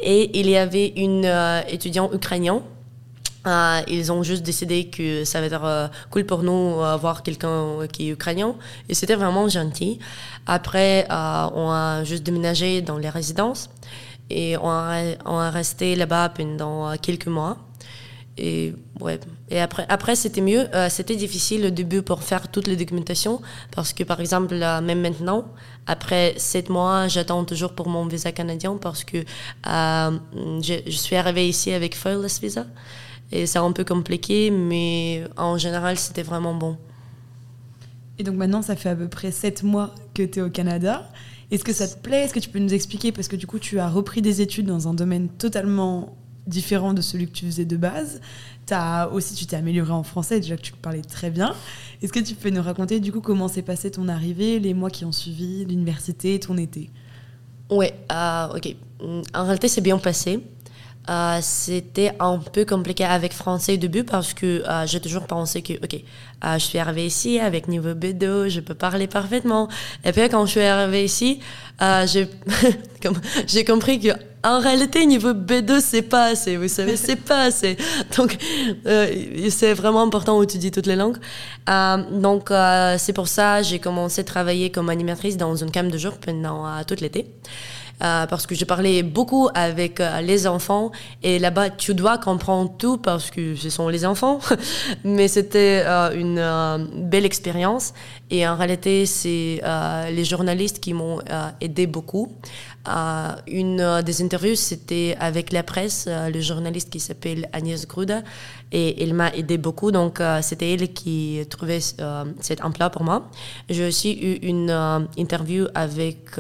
et il y avait une euh, étudiante ukrainienne euh, ils ont juste décidé que ça va être euh, cool pour nous euh, voir quelqu'un qui est ukrainien et c'était vraiment gentil. Après, on a juste déménagé dans les résidences et on a, on a resté là-bas pendant quelques mois. Et, ouais. et après, après c'était mieux. c'était difficile au début pour faire toutes les documentations parce que, par exemple, même maintenant, après sept mois, j'attends toujours pour mon visa canadien parce que je, je, suis arrivée ici avec Foilless Visa. Et c'est un peu compliqué, mais en général, c'était vraiment bon. Et donc maintenant, ça fait à peu près sept mois que tu es au Canada. Est-ce que ça te plaît? Est-ce que tu peux nous expliquer? Parce que du coup, tu as repris des études dans un domaine totalement différent de celui que tu faisais de base. As aussi, tu t'es amélioré en français, déjà que tu parlais très bien. Est-ce que tu peux nous raconter du coup comment s'est passé ton arrivée, les mois qui ont suivi, l'université, ton été? Ouais, euh, ok. En réalité, c'est bien passé. Euh, c'était un peu compliqué avec français au début parce que euh, j'ai toujours pensé que, OK, euh, je suis arrivée ici avec niveau B2, je peux parler parfaitement. Et puis quand je suis arrivée ici, (laughs) j'ai compris que en réalité, niveau B2, c'est pas assez, vous savez, c'est pas assez. (laughs) Donc, c'est vraiment important d'étudier toutes les langues. donc, c'est pour ça j'ai commencé à travailler comme animatrice dans une cam de jour pendant tout l'été. Euh, parce que je parlais beaucoup avec euh, les enfants. Et là-bas tu dois comprendre tout parce que ce sont les enfants. (laughs) Mais c'était euh, une belle expérience. Et en réalité c'est les journalistes qui m'ont aidé beaucoup. Une des interviews c'était avec la presse le journaliste qui s'appelle Agnès Gruda et elle m'a aidé beaucoup. Donc c'était elle qui trouvait cet emploi pour moi. J'ai aussi eu une interview avec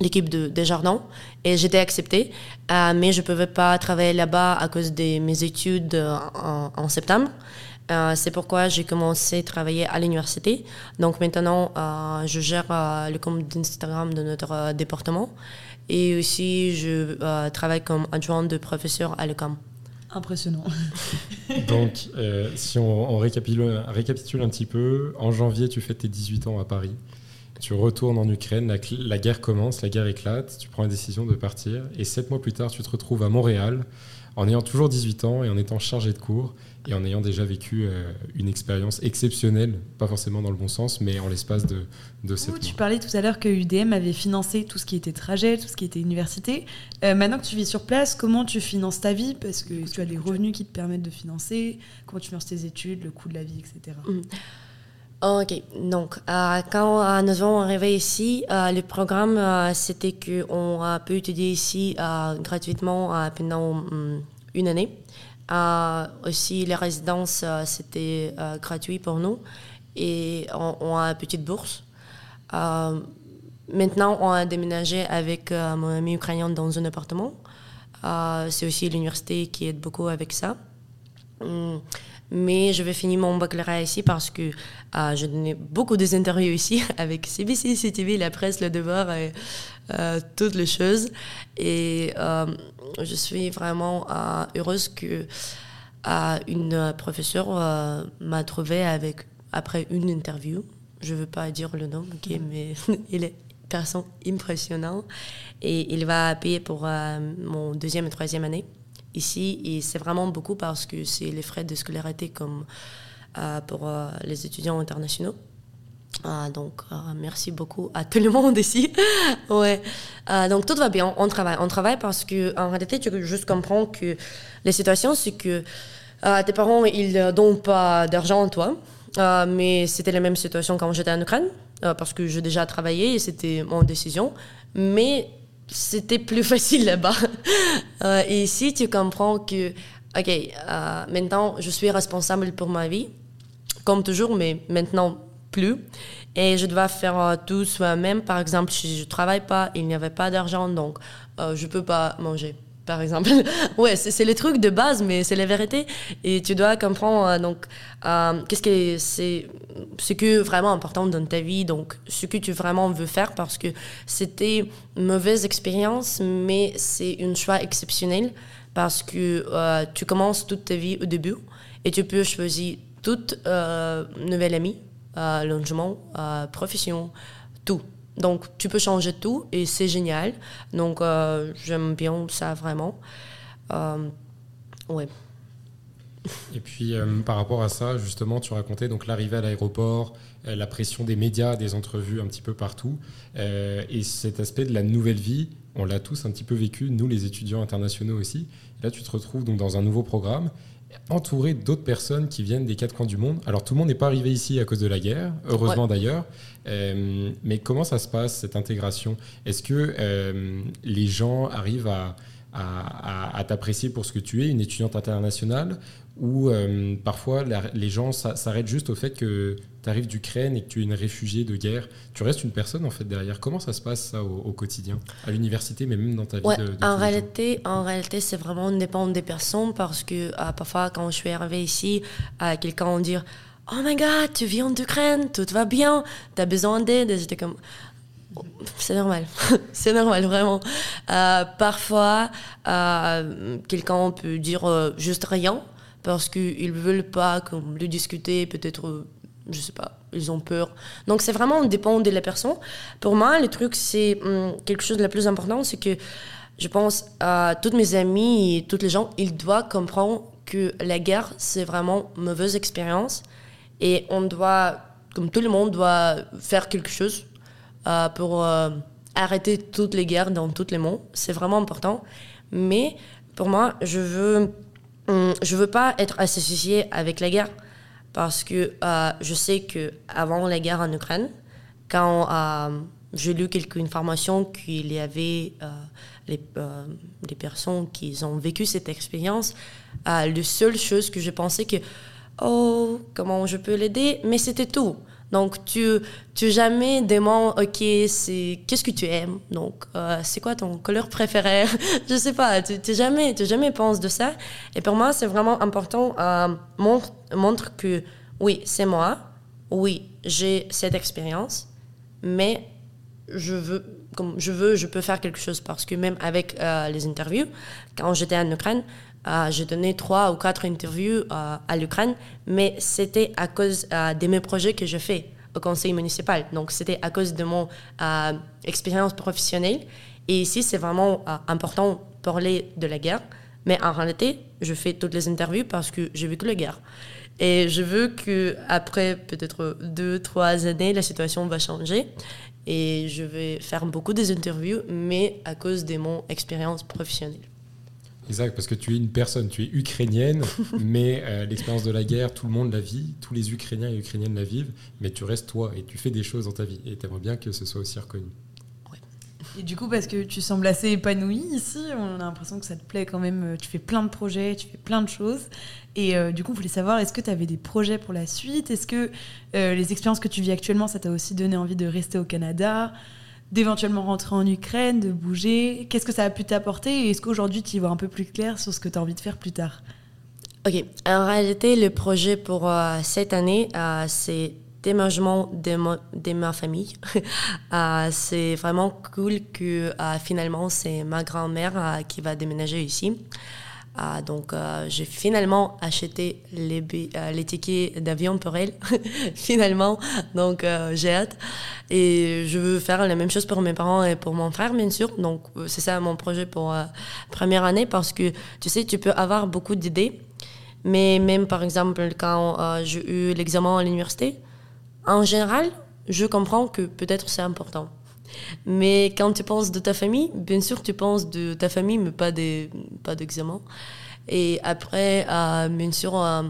l'équipe de Desjardins et j'étais acceptée, euh, mais je ne pouvais pas travailler là-bas à cause de mes études euh, en, septembre. Euh, c'est pourquoi j'ai commencé à travailler à l'université. Donc maintenant, je gère le compte d'Instagram de notre département et aussi je travaille comme adjointe de professeur à l'ECAM. Impressionnant. (laughs) Donc, si on, on récapitule, récapitule, un petit peu, en janvier, tu fais tes 18 ans à Paris. Tu retournes en Ukraine, la, la, guerre commence, la guerre éclate, tu prends la décision de partir, et sept mois plus tard, tu te retrouves à Montréal, en ayant toujours 18 ans et en étant chargé de cours, et en ayant déjà vécu euh, une expérience exceptionnelle, pas forcément dans le bon sens, mais en l'espace de, de sept mois. Tu parlais tout à l'heure que UDM avait financé tout ce qui était trajet, tout ce qui était université. Euh, maintenant que tu vis sur place, comment tu finances ta vie? Parce que tu as des revenus qui te permettent de financer, comment tu finances tes études, le coût de la vie, etc. Ok, donc euh, quand euh, nous sommes arrivés ici, euh, le programme c'était qu'on a pu étudier ici gratuitement pendant um, une année. aussi, les résidences c'était gratuit pour nous et on, a une petite bourse. maintenant, on a déménagé avec mon ami ukrainien dans un appartement. C'est aussi l'université qui aide beaucoup avec ça. Um, mais je vais finir mon baccalauréat ici parce que euh, je donnais beaucoup des interviews ici (laughs) avec CBC, CTV, la presse, le devoir et euh, toutes les choses. Et euh, je suis vraiment euh, heureuse que une professeure m'a trouvée avec, après une interview. Je ne veux pas dire le nom, okay, mm. mais (laughs) il est personne impressionnant. Et il va payer pour mon deuxième et troisième année ici. Et c'est vraiment beaucoup parce que c'est les frais de scolarité comme euh, pour euh, les étudiants internationaux. Euh, donc, merci beaucoup à tout le (laughs) monde ici. ouais. donc, tout va bien. On travaille. On travaille parce que, en réalité, tu comprends que la situation, c'est que tes parents, ils donnent pas d'argent à toi. mais c'était la même situation quand j'étais en Ukraine, parce que j'ai déjà travaillé et c'était mon décision. Mais c'était plus facile là-bas. (laughs) Euh, ici, tu comprends que, OK, euh, maintenant, je suis responsable pour ma vie, comme toujours, mais maintenant plus. Et je dois faire euh, tout soi-même. Par exemple, si je ne travaille pas, il n'y avait pas d'argent, donc je ne peux pas manger par exemple. (laughs) ouais, c'est les trucs de base, mais c'est la vérité. Et tu dois comprendre, euh, donc, euh, qu'est-ce que c'est, ce qui est vraiment important dans ta vie, donc, ce que tu vraiment veux faire, parce que c'était une mauvaise expérience, mais c'est un choix exceptionnel, parce que euh, tu commences toute ta vie au début, et tu peux choisir toute nouvelle amie, logement, profession, tout. Donc, tu peux changer tout et c'est génial. Donc, euh, j'aime bien ça vraiment. Euh, ouais. Et puis, euh, par rapport à ça, justement, tu racontais donc l'arrivée à l'aéroport, la pression des médias, des entrevues un petit peu partout, et cet aspect de la nouvelle vie. On l'a tous un petit peu vécu, nous les étudiants internationaux aussi. là, tu te retrouves donc dans un nouveau programme entouré d'autres personnes qui viennent des quatre coins du monde. Alors tout le monde n'est pas arrivé ici à cause de la guerre, heureusement d'ailleurs. Euh, mais comment ça se passe cette intégration? Est-ce que euh, les gens arrivent à, à, t'apprécier pour ce que tu es, une étudiante internationale, ou euh, parfois les gens s'arrêtent juste au fait que tu arrives d'Ukraine et que tu es une réfugiée de guerre. Tu restes une personne en fait derrière. Comment ça se passe ça au, quotidien, à l'université, mais même dans ta vie de, en, réalité, en réalité, c'est vraiment dépend des personnes parce que parfois quand je suis arrivée ici, quelqu'un va dire Oh my god, tu viens d'Ukraine, tout va bien, tu as besoin d'aide. J'étais comme c'est normal, (laughs) c'est normal vraiment. Euh, parfois, euh, quelqu'un peut dire euh, juste rien parce qu'ils ne veulent pas comme, le discuter, peut-être, je sais pas, ils ont peur. Donc c'est vraiment dépend de la personne. Pour moi, le truc, c'est hum, quelque chose de le plus important, c'est que je pense à toutes mes amis et toutes les gens, ils doivent comprendre que la guerre, c'est vraiment une mauvaise expérience et on doit, comme tout le monde, doit faire quelque chose euh, pour euh, arrêter toutes les guerres dans tous les mondes. C'est vraiment important. Mais pour moi, je veux, hum, je veux pas être associé avec la guerre parce que euh, je sais que avant la guerre en Ukraine, quand j'ai lu quelques informations qu'il y avait les, des personnes qui ont vécu cette expérience, la seule chose que je pensais que oh comment je peux l'aider, mais c'était tout. Donc, tu, tu jamais demandes, OK, c'est, qu'est-ce que tu aimes? Donc, euh, c'est quoi ton couleur préférée? (laughs) je sais pas, tu, tu jamais, tu jamais penses de ça. Et pour moi, c'est vraiment important, euh, montre, montre que oui, c'est moi. Oui, j'ai cette expérience, mais je veux, comme je veux, je peux faire quelque chose parce que même avec euh, les interviews, quand j'étais en Ukraine, euh, j'ai donné trois ou quatre interviews euh, à l'Ukraine, mais c'était à cause euh, de mes projets que je fais. au conseil municipal. Donc, c'était à cause de mon euh, expérience professionnelle. Et ici, c'est vraiment euh, important de parler de la guerre. Mais en réalité, je fais toutes les interviews parce que j'ai vécu la guerre. Et je veux que après peut-être deux, trois années, la situation va changer. Et je vais faire beaucoup des interviews, mais à cause de mon expérience professionnelle. Exact, parce que tu es une personne, tu es ukrainienne, (laughs) mais euh, l'expérience de la guerre, tout le monde la vit, tous les Ukrainiens et Ukrainiennes la vivent, mais tu restes toi et tu fais des choses dans ta vie. Et tu aimerais bien que ce soit aussi reconnu. Et du coup, parce que tu sembles assez épanouie ici, on a l'impression que ça te plaît quand même. Euh, tu fais plein de projets, tu fais plein de choses. Et euh, du coup, on voulait savoir, est-ce que tu avais des projets pour la suite? Est-ce que les expériences que tu vis actuellement, ça t'a aussi donné envie de rester au Canada? D'éventuellement rentrer en Ukraine, de bouger Qu'est-ce que ça a pu t'apporter Et est-ce qu'aujourd'hui, tu y vois un peu plus clair sur ce que tu as envie de faire plus tard? Ok. En réalité, le projet pour euh, cette année, euh, c'est déménagement de, ma famille. (laughs) euh, c'est vraiment cool que euh, finalement, c'est ma grand-mère qui va déménager ici. Ah, donc, euh, j'ai finalement acheté les, euh, les tickets d'avion pour elle, (laughs) finalement. Donc, euh, j'ai hâte. Et je veux faire la même chose pour mes parents et pour mon frère, bien sûr. Donc, c'est ça mon projet pour la première année parce que, tu sais, tu peux avoir beaucoup d'idées. Mais même, par exemple, quand j'ai eu l'examen à l'université, en général, je comprends que peut-être c'est important. Mais quand tu penses de ta famille, bien sûr, tu penses de ta famille, mais pas des, pas d'examen. Et après, euh, bien sûr, euh,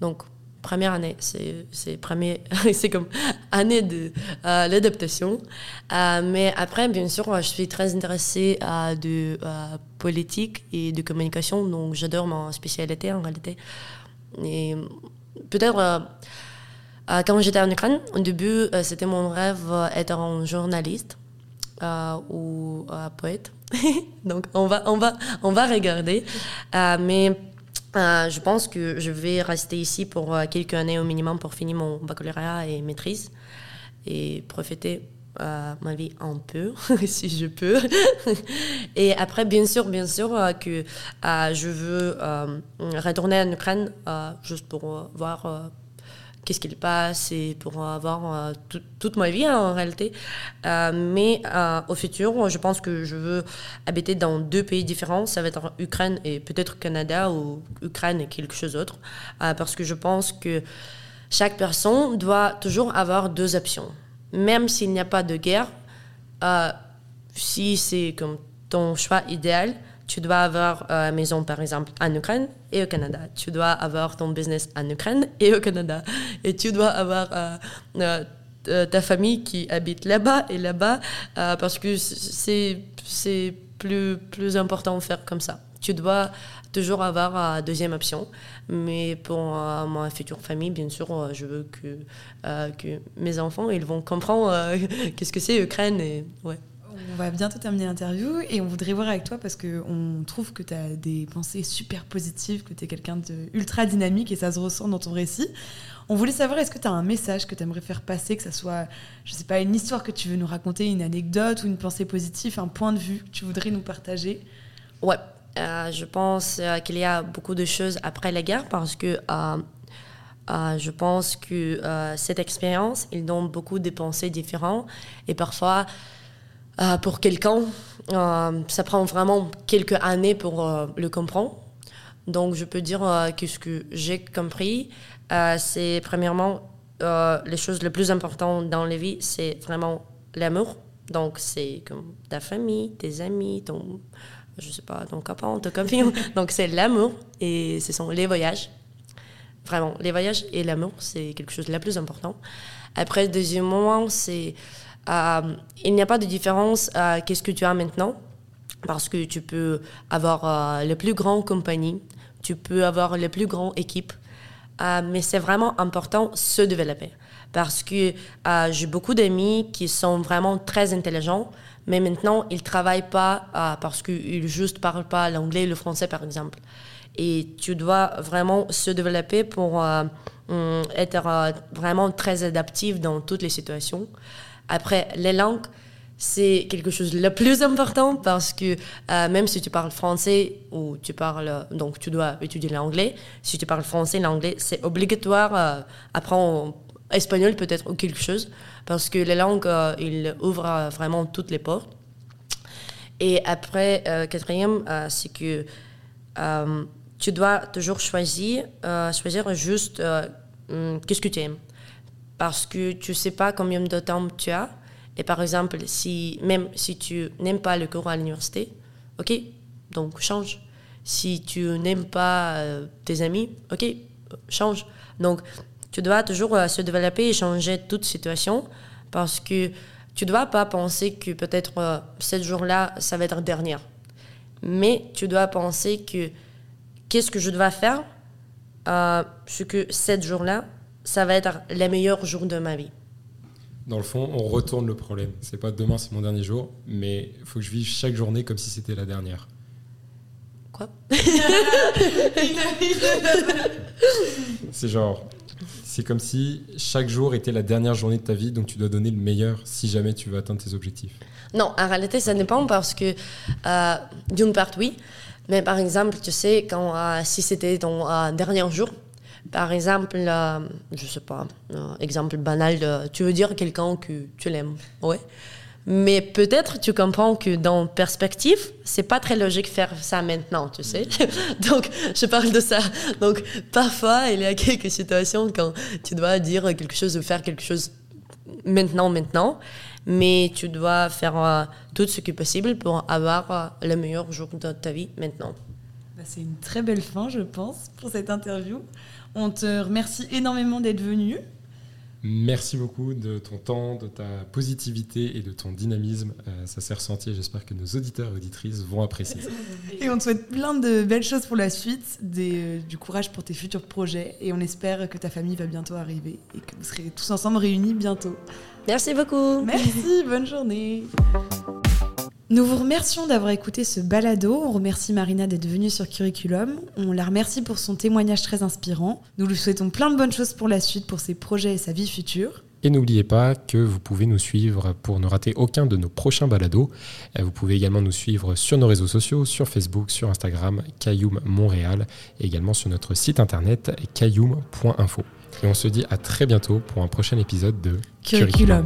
donc première année, c'est c'est premier, (laughs) c'est comme année de euh, l'adaptation. mais après, bien sûr, je suis très intéressée à de politique et de communication, donc j'adore ma spécialité en réalité. Et peut-être euh, quand j'étais en Ukraine, au début, euh, c'était mon rêve d'être euh, un journaliste ou poète. (laughs) Donc, on va, on va, on va regarder. mais je pense que je vais rester ici pour quelques années au minimum pour finir mon baccalauréat et maîtrise et profiter ma vie un peu, (laughs) si je peux. (laughs) et après, bien sûr, bien sûr que je veux retourner en Ukraine juste pour voir qu'est-ce qu'il passe et pour avoir euh, toute ma vie hein, en réalité. Euh, mais euh, au futur, je pense que je veux habiter dans deux pays différents. Ça va être Ukraine et peut-être Canada ou Ukraine et quelque chose d'autre. parce que je pense que chaque personne doit toujours avoir deux options. Même s'il n'y a pas de guerre, si c'est comme ton choix idéal, tu dois avoir une maison, par exemple, en Ukraine et au Canada. Tu dois avoir ton business en Ukraine et au Canada. Et tu dois avoir euh, euh, euh, ta famille qui habite là-bas et là-bas parce que c'est, plus, plus important de faire comme ça. Tu dois toujours avoir une deuxième option. Mais pour ma future famille, bien sûr, je veux que, que mes enfants ils vont comprendre (laughs) qu'est-ce que c'est Ukraine. Et, ouais. On va bientôt terminer l'interview et on voudrait voir avec toi parce qu'on trouve que tu as des pensées super positives, que tu es quelqu'un de ultra dynamique et ça se ressent dans ton récit. On voulait savoir, est-ce que tu as un message que tu aimerais faire passer, que ce soit, je sais pas, une histoire que tu veux nous raconter, une anecdote ou une pensée positive, un point de vue que tu voudrais nous partager? Ouais, euh, je pense euh, qu'il y a beaucoup de choses après la guerre parce que euh, je pense que cette expérience, il donne beaucoup de pensées différentes et parfois euh, pour quelqu'un, euh, ça prend vraiment quelques années pour euh, le comprendre. Donc, je peux dire que ce que j'ai compris, c'est premièrement, les choses les plus importantes dans la vie, c'est vraiment l'amour. Donc, c'est comme ta famille, tes amis, ton, je sais pas, ton copain, ton copine. (laughs) Donc, c'est l'amour et ce sont les voyages. Vraiment, les voyages et l'amour, c'est quelque chose de la plus important. Après, deuxièmement, c'est il n'y a pas de différence euh, qu'est-ce que tu as maintenant, parce que tu peux avoir euh, les plus grandes compagnies, tu peux avoir les plus grandes équipes, mais c'est vraiment important de se développer. Parce que j'ai beaucoup d'amis qui sont vraiment très intelligents, mais maintenant, ils travaillent pas parce qu'ils juste parlent pas l'anglais le français, par exemple. Et tu dois vraiment se développer pour être vraiment très adaptif dans toutes les situations. Après, les langues, c'est quelque chose le plus important parce que euh, même si tu parles français ou tu parles, donc tu dois étudier l'anglais, si tu parles français, l'anglais, c'est obligatoire euh, apprendre espagnol peut-être ou quelque chose, parce que les langues, euh, ils ouvrent vraiment toutes les portes. Et après, quatrième, c'est que tu dois toujours choisir, choisir juste hum, qu'est-ce que tu aimes. Parce que tu ne sais pas combien de temps tu as. Et par exemple, si, même si tu n'aimes pas le cours à l'université, ok, donc change. Si tu n'aimes pas tes amis, ok, change. Donc, tu dois toujours euh, se développer et changer toute situation parce que tu ne dois pas penser que peut-être euh, ce jour-là, ça va être dernière. Mais tu dois penser que qu'est-ce que je dois faire euh, ce que ce jour-là, ça va être les meilleurs jours de ma vie. Dans le fond, on retourne le problème. C'est pas demain, c'est mon dernier jour, mais il faut que je vive chaque journée comme si c'était la dernière. Quoi? (laughs) C'est genre, c'est comme si chaque jour était la dernière journée de ta vie, donc tu dois donner le meilleur si jamais tu veux atteindre tes objectifs. Non, en réalité, ça dépend parce que, euh, d'une part, oui. Mais par exemple, tu sais, quand, euh, si c'était ton euh, dernier jour, par exemple, je sais pas, exemple banal, tu veux dire quelqu'un que tu l'aimes, ouais. Mais peut-être tu comprends que dans perspective, c'est pas très logique faire ça maintenant, tu sais. (laughs) Donc, je parle de ça. Donc, parfois, il y a quelques situations quand tu dois dire quelque chose ou faire quelque chose maintenant, maintenant. Mais tu dois faire euh, tout ce qui est possible pour avoir euh, le meilleur jour de ta vie maintenant. Bah, c'est une très belle fin, je pense, pour cette interview. On te remercie énormément d'être venu. Merci beaucoup de ton temps, de ta positivité et de ton dynamisme. Euh, ça s'est ressenti et j'espère que nos auditeurs et auditrices vont apprécier ça. (laughs) Et on te souhaite plein de belles choses pour la suite, des, du courage pour tes futurs projets et on espère que ta famille va bientôt arriver et que vous serez tous ensemble réunis bientôt. Merci beaucoup. Merci, bonne journée. Nous vous remercions d'avoir écouté ce balado. On remercie Marina d'être venue sur Curriculum. On la remercie pour son témoignage très inspirant. Nous lui souhaitons plein de bonnes choses pour la suite, pour ses projets et sa vie future. Et n'oubliez pas que vous pouvez nous suivre pour ne rater aucun de nos prochains balados. Euh, vous pouvez également nous suivre sur nos réseaux sociaux, sur Facebook, sur Instagram, Cayoum Montréal, et également sur notre site internet cayoum.info. Et on se dit à très bientôt pour un prochain épisode de Curriculum.